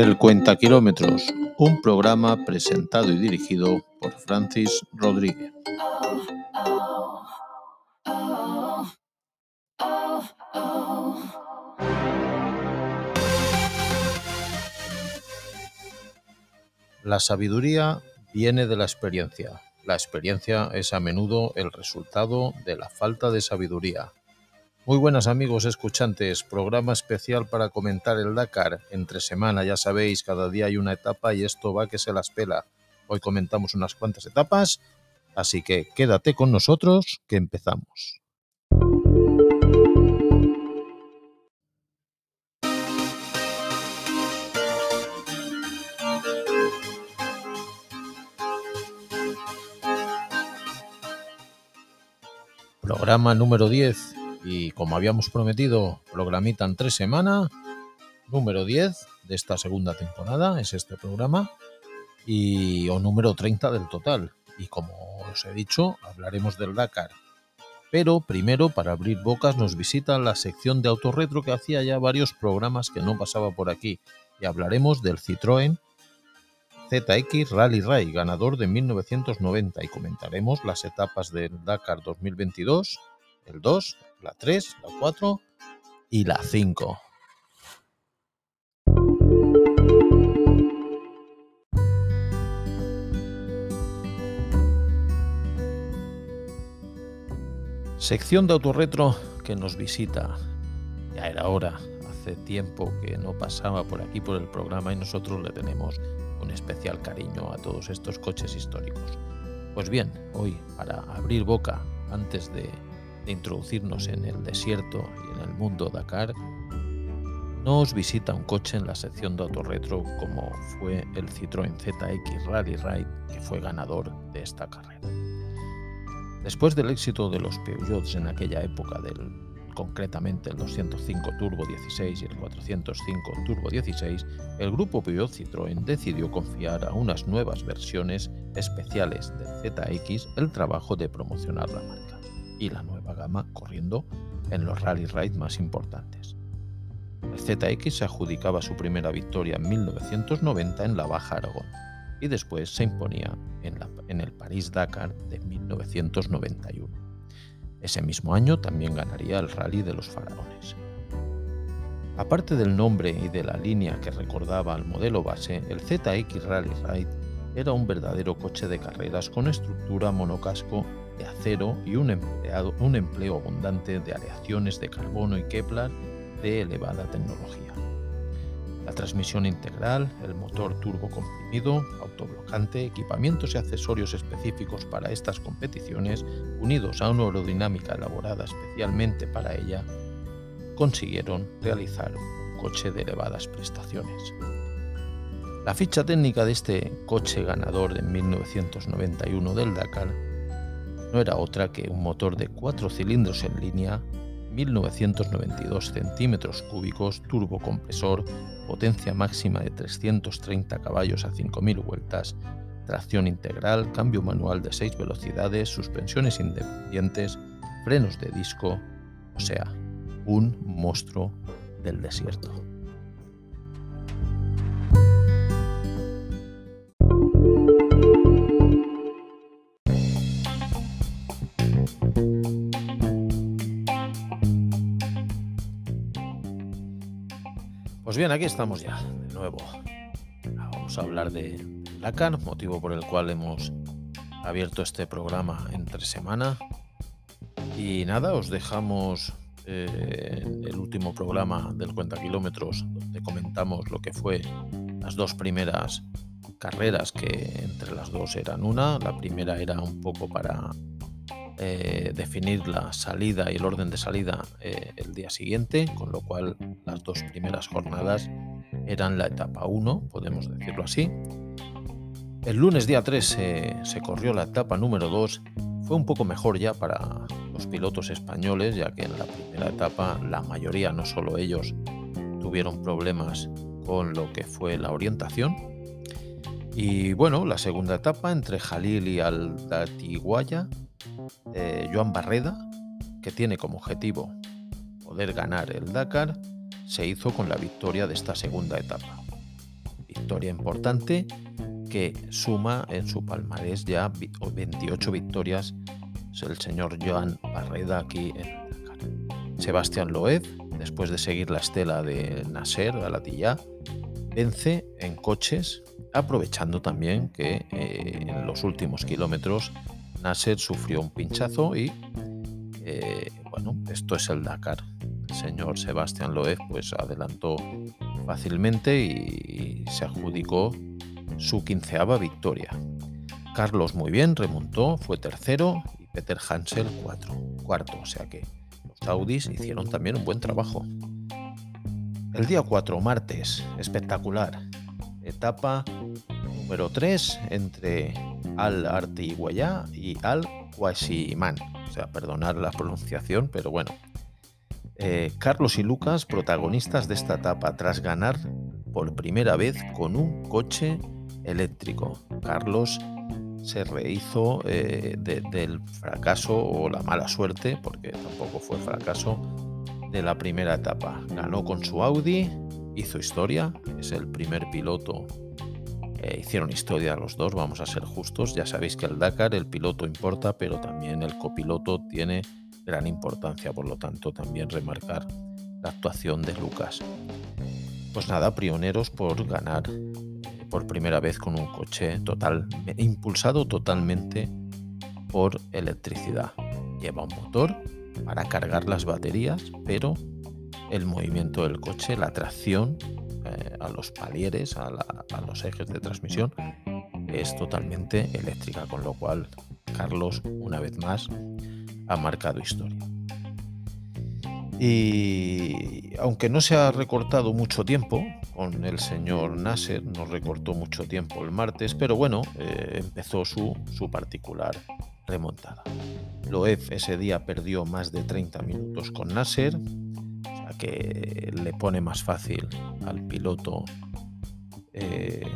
El Cuenta Kilómetros, un programa presentado y dirigido por Francis Rodríguez. La sabiduría viene de la experiencia. La experiencia es a menudo el resultado de la falta de sabiduría. Muy buenas amigos escuchantes, programa especial para comentar el Dakar. Entre semana, ya sabéis, cada día hay una etapa y esto va que se las pela. Hoy comentamos unas cuantas etapas, así que quédate con nosotros que empezamos. Programa número 10 y como habíamos prometido, programita en tres semanas, número 10 de esta segunda temporada es este programa y o número 30 del total. Y como os he dicho, hablaremos del Dakar. Pero primero, para abrir bocas, nos visita la sección de autorretro que hacía ya varios programas que no pasaba por aquí. Y hablaremos del Citroën ZX Rally Ray, ganador de 1990, y comentaremos las etapas del Dakar 2022, el 2, la 3, la 4 y la 5. Sección de autorretro que nos visita. Ya era hora, hace tiempo que no pasaba por aquí por el programa y nosotros le tenemos un especial cariño a todos estos coches históricos. Pues bien, hoy, para abrir boca antes de introducirnos en el desierto y en el mundo Dakar, nos visita un coche en la sección de autorretro como fue el Citroën ZX Rally Ride que fue ganador de esta carrera. Después del éxito de los Peugeots en aquella época, del, concretamente el 205 Turbo 16 y el 405 Turbo 16, el grupo Peugeot Citroën decidió confiar a unas nuevas versiones especiales del ZX el trabajo de promocionar la marca y la nueva gama corriendo en los rally ride más importantes. El ZX se adjudicaba su primera victoria en 1990 en la Baja Aragón y después se imponía en, en el París-Dakar de 1991. Ese mismo año también ganaría el Rally de los Faraones. Aparte del nombre y de la línea que recordaba al modelo base, el ZX Rally Ride era un verdadero coche de carreras con estructura monocasco de acero y un, empleo abundante de aleaciones de carbono y Kevlar de elevada tecnología. La transmisión integral, el motor turbo comprimido, autoblocante, equipamientos y accesorios específicos para estas competiciones, unidos a una aerodinámica elaborada especialmente para ella, consiguieron realizar un coche de elevadas prestaciones. La ficha técnica de este coche ganador en 1991 del Dakar no era otra que un motor de 4 cilindros en línea, 1992 centímetros cúbicos, turbocompresor, potencia máxima de 330 caballos a 5.000 vueltas, tracción integral, cambio manual de 6 velocidades, suspensiones independientes, frenos de disco, o sea, un monstruo del desierto. Bien, aquí estamos ya, de nuevo. Vamos a hablar de Dakar, motivo por el cual hemos abierto este programa entre semana. Y nada, os dejamos eh, el último programa del Cuenta Kilómetros, donde comentamos lo que fue las dos primeras carreras, que entre las dos eran una. La primera era un poco para eh, definir la salida y el orden de salida eh, el día siguiente, con lo cual las dos primeras jornadas eran la etapa 1, podemos decirlo así. El lunes día 3 se corrió la etapa número 2, fue un poco mejor ya para los pilotos españoles, ya que en la primera etapa la mayoría, no solo ellos, tuvieron problemas con lo que fue la orientación. Y bueno, la segunda etapa entre Jalil y Aldatiguaya eh, Joan Barreda, que tiene como objetivo poder ganar el Dakar, se hizo con la victoria de esta segunda etapa. victoria importante que suma en su palmarés ya 28 victorias el señor Joan Barreda aquí en Dakar. Sebastián Loeb, después de seguir la estela de Nasser Galatilla, vence en coches, aprovechando también que eh, en los últimos kilómetros Nasser sufrió un pinchazo y eh, bueno, esto es el Dakar. El señor Sebastián Loeb pues adelantó fácilmente y, se adjudicó su quinceava victoria. Carlos muy bien, remontó, fue tercero y Peter Hansel cuarto, o sea que los Audis hicieron también un buen trabajo. El día 4, martes, espectacular. Etapa número 3 entre Al Artigüeyá y Al Quasiman. O sea, perdonar la pronunciación, pero bueno. Eh, Carlos y Lucas, protagonistas de esta etapa, tras ganar por primera vez con un coche eléctrico. Carlos se rehizo eh, del fracaso o la mala suerte, porque tampoco fue fracaso, de la primera etapa. Ganó con su Audi, hizo historia, es el primer piloto. Eh, hicieron historia los dos, vamos a ser justos. Ya sabéis que el Dakar, el piloto importa, pero también el copiloto tiene gran importancia, por lo tanto también remarcar la actuación de Lucas. Pues nada, pioneros por ganar eh, por primera vez con un coche total, impulsado totalmente por electricidad. Lleva un motor para cargar las baterías, pero el movimiento del coche, la tracción eh, a los palieres, a, los ejes de transmisión, es totalmente eléctrica, con lo cual Carlos, una vez más, ha marcado historia. Y aunque no se ha recortado mucho tiempo, con el señor Nasser no recortó mucho tiempo el martes, pero bueno, eh, empezó su, su particular remontada. Loeb ese día perdió más de 30 minutos con Nasser, que le pone más fácil al piloto, eh,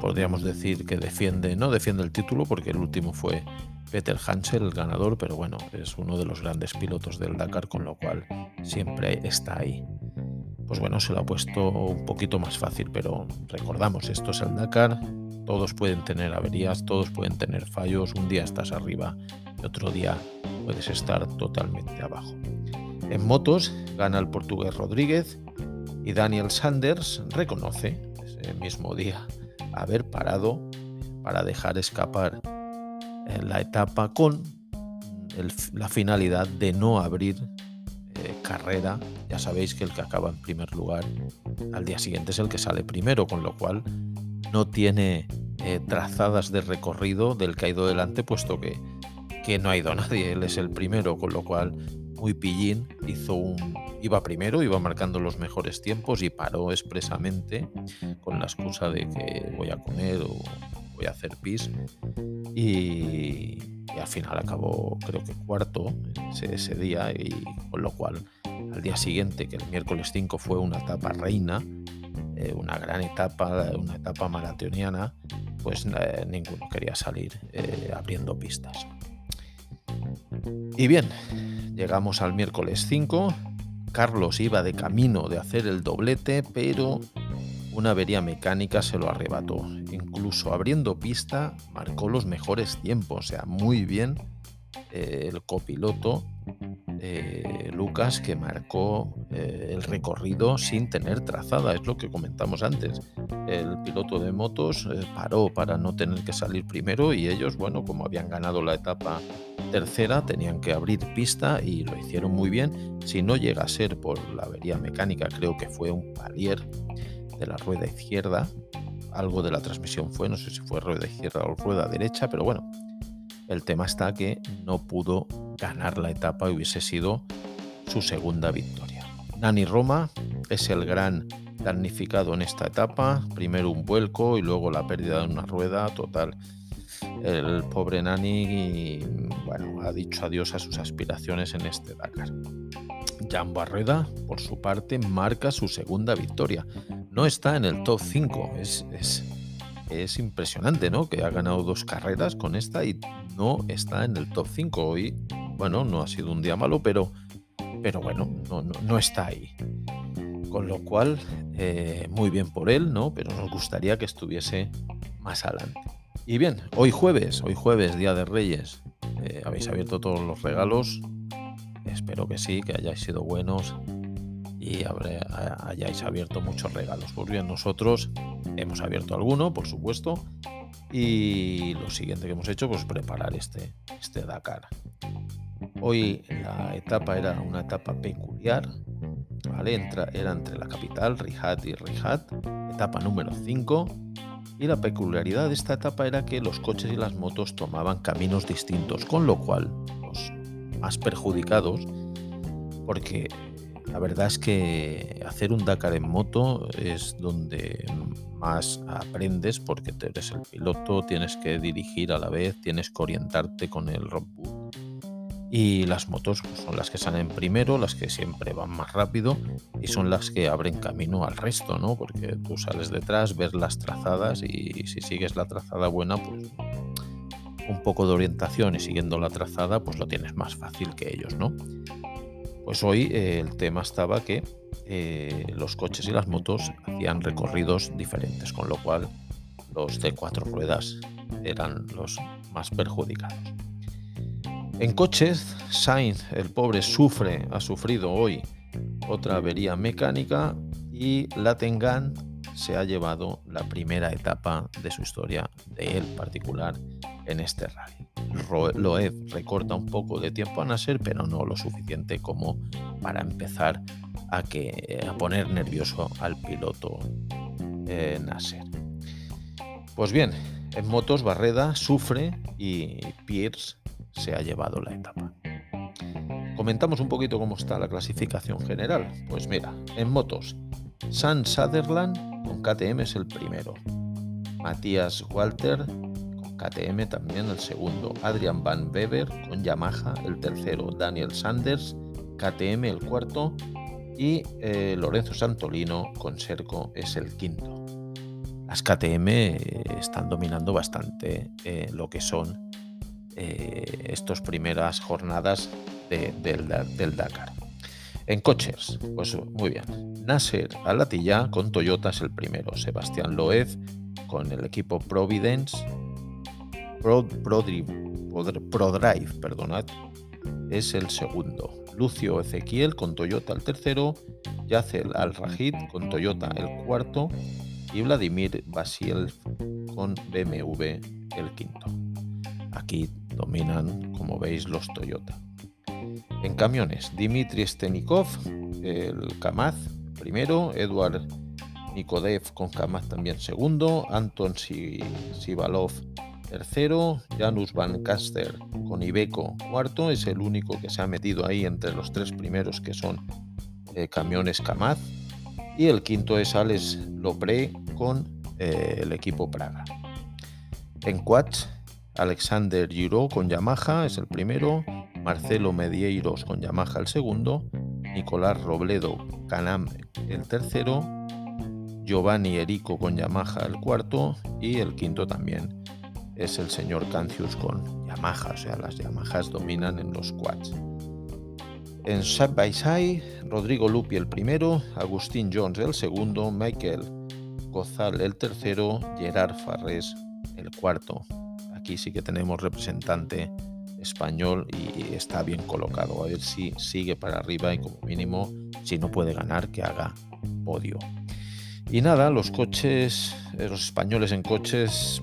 podríamos decir que defiende, no defiende el título porque el último fue Peter Hansel, el ganador, pero bueno, es uno de los grandes pilotos del Dakar, con lo cual siempre está ahí. Pues bueno, se lo ha puesto un poquito más fácil, pero recordamos, esto es el Dakar, todos pueden tener averías, todos pueden tener fallos. Un día estás arriba y otro día puedes estar totalmente abajo. En motos gana el portugués Rodríguez y Daniel Sanders reconoce ese mismo día haber parado para dejar escapar en la etapa con la finalidad de no abrir eh, carrera. Ya sabéis que el que acaba en primer lugar al día siguiente es el que sale primero, con lo cual no tiene eh, trazadas de recorrido del que ha ido delante, puesto que, que no ha ido nadie. Él es el primero, con lo cual muy pillín, hizo un, iba primero, iba marcando los mejores tiempos y paró expresamente con la excusa de que voy a comer o voy a hacer pis. Y, al final acabó creo que cuarto ese, ese, día y con lo cual al día siguiente, que el miércoles 5 fue una etapa reina, eh, una gran etapa, una etapa maratoniana, pues eh, ninguno quería salir eh, abriendo pistas. Y bien, llegamos al miércoles 5. Carlos iba de camino de hacer el doblete, pero una avería mecánica se lo arrebató. Incluso abriendo pista marcó los mejores tiempos, o sea, muy bien el copiloto eh, Lucas que marcó eh, el recorrido sin tener trazada, es lo que comentamos antes. El piloto de motos eh, paró para no tener que salir primero y ellos, bueno, como habían ganado la etapa tercera, tenían que abrir pista y lo hicieron muy bien. Si no llega a ser por la avería mecánica, creo que fue un palier de la rueda izquierda, algo de la transmisión fue, no sé si fue rueda izquierda o rueda derecha, pero bueno, el tema está que no pudo ganar la etapa y hubiese sido su segunda victoria. Nani Roma es el gran damnificado en esta etapa. Primero un vuelco y luego la pérdida de una rueda total. El pobre Nani bueno, ha dicho adiós a sus aspiraciones en este Dakar. Jan Barreda, por su parte, marca su segunda victoria. No está en el top 5. Es, es, es impresionante, ¿no? Que ha ganado dos carreras con esta y no está en el top 5. Hoy, bueno, no ha sido un día malo, pero, pero bueno, no, no, está ahí. Con lo cual, eh, muy bien por él, ¿no? Pero nos gustaría que estuviese más adelante. Y bien, hoy jueves, hoy jueves, Día de Reyes, eh, ¿habéis abierto todos los regalos? Espero que sí, que hayáis sido buenos y hayáis abierto muchos regalos. Pues bien, nosotros hemos abierto alguno, por supuesto, y lo siguiente que hemos hecho, pues preparar este, este Dakar. Hoy la etapa era una etapa peculiar, ¿vale? era entre la capital, Riyadh y Riyadh, etapa número 5. Y la peculiaridad de esta etapa era que los coches y las motos tomaban caminos distintos, con lo cual los más perjudicados, porque la verdad es que hacer un Dakar en moto es donde más aprendes porque eres el piloto, tienes que dirigir a la vez, tienes que orientarte con el roadbook. Y las motos son las que salen primero, las que siempre van más rápido y son las que abren camino al resto, ¿no? Porque tú sales detrás, ves las trazadas y si sigues la trazada buena, pues un poco de orientación y siguiendo la trazada, pues lo tienes más fácil que ellos, ¿no? Pues hoy eh, el tema estaba que eh, los coches y las motos hacían recorridos diferentes, con lo cual los de cuatro ruedas eran los más perjudicados. En coches, Sainz, el pobre, sufre, ha sufrido hoy otra avería mecánica y Latengan se ha llevado la primera etapa de su historia de él particular en este rally. Loeb recorta un poco de tiempo a Nasser, pero no lo suficiente como para empezar a, que, a poner nervioso al piloto eh, Nasser. Pues bien, en motos Barreda sufre y Pierce se ha llevado la etapa. Comentamos un poquito cómo está la clasificación general. Pues mira, en motos, San Sutherland con KTM es el primero. Matías Walter KTM también el segundo, Adrian Van Weber con Yamaha el tercero, Daniel Sanders, KTM el cuarto y eh, Lorenzo Santolino con Serco es el quinto. Las KTM eh, están dominando bastante eh, lo que son estas primeras jornadas del, del, Dakar. En coches, pues muy bien. Nasser Alatilla con Toyota es el primero, Sebastián Loeb con el equipo Providence ProDrive, perdonad, es el segundo. Lucio Ezequiel con Toyota el tercero, Yacel Al-Rajid con Toyota el cuarto y Vladimir Basil con BMW el quinto. Aquí dominan, como veis, los Toyota. En camiones, Dimitri Stenikov, el Kamaz primero, Eduard Nikodev con Kamaz también segundo, Anton Sivalov Tercero, Janus Van Caster con Ibeco. Cuarto, es el único que se ha metido ahí entre los tres primeros que son eh, camiones Kamaz. Y el quinto es Alex Lopré con eh, el equipo Praga. En quads, Alexander Giro con Yamaha es el primero, Marcelo Medieiros con Yamaha el segundo, Nicolás Robledo Canam el tercero, Giovanni Erico con Yamaha el cuarto y el quinto también es el señor Cancius con Yamaha, o sea, las Yamahas dominan en los quads. En Side by Side, Rodrigo Lupi el primero, Agustín Jones el segundo, Michael Gozal el tercero, Gerard Farrés el cuarto. Aquí sí que tenemos representante español y está bien colocado. A ver si sigue para arriba y como mínimo, si no puede ganar, que haga podio. Y nada, los coches, eh, los españoles en coches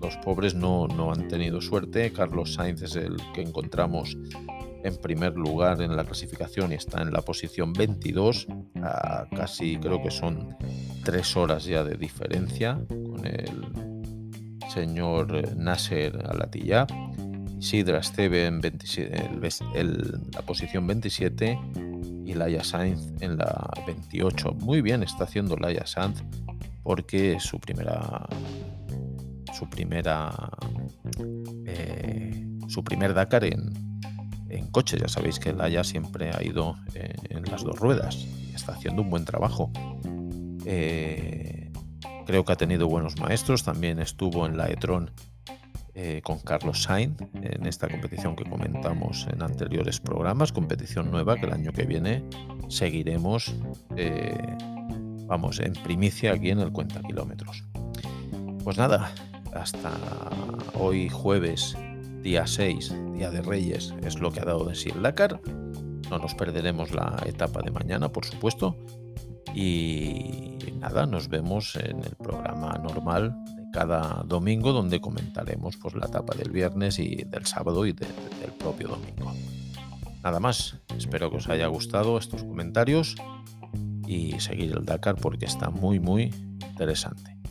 los pobres no, han tenido suerte. Carlos Sainz es el que encontramos en primer lugar en la clasificación y está en la posición 22, a casi creo que son tres horas ya de diferencia con el señor Nasser Alatilla. Sidra Esteve en la posición 27 y Laia Sainz en la 28. Muy bien está haciendo Laia Sainz porque su primera su primera eh, su primer Dakar en, en coche. Ya sabéis que Laia siempre ha ido eh, en las dos ruedas y está haciendo un buen trabajo. Eh, creo que ha tenido buenos maestros. También estuvo en la e-tron eh, con Carlos Sainz en esta competición que comentamos en anteriores programas, competición nueva que el año que viene seguiremos, eh, vamos, en primicia aquí en el Cuenta Kilómetros. Pues nada, hasta hoy jueves, día 6, día de Reyes, es lo que ha dado de sí el Dakar. No nos perderemos la etapa de mañana, por supuesto. Y nada, nos vemos en el programa normal cada domingo donde comentaremos pues, la etapa del viernes y del sábado y del propio domingo. Nada más, espero que os haya gustado estos comentarios y seguir el Dakar porque está muy muy interesante.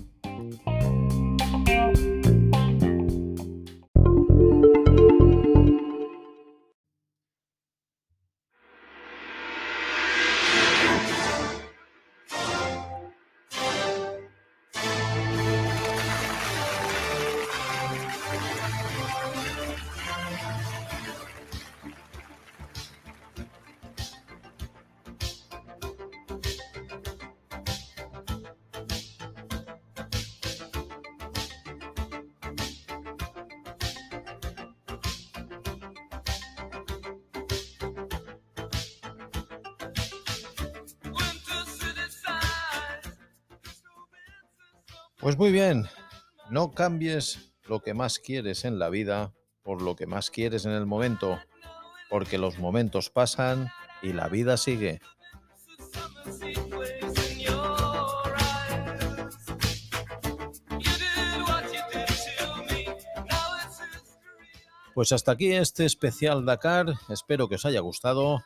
Pues muy bien, no cambies lo que más quieres en la vida por lo que más quieres en el momento, porque los momentos pasan y la vida sigue. Pues hasta aquí este especial Dakar, espero que os haya gustado.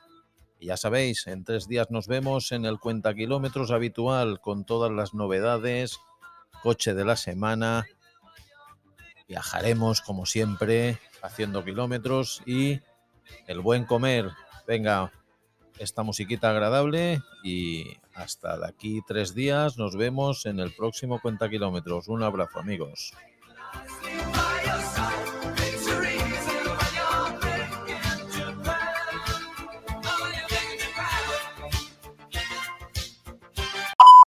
Y ya sabéis, en tres días nos vemos en el cuenta kilómetros habitual con todas las novedades coche de la semana. Viajaremos como siempre, haciendo kilómetros y el buen comer. Venga, esta musiquita agradable y hasta de aquí tres días nos vemos en el próximo Cuenta Kilómetros. Un abrazo amigos.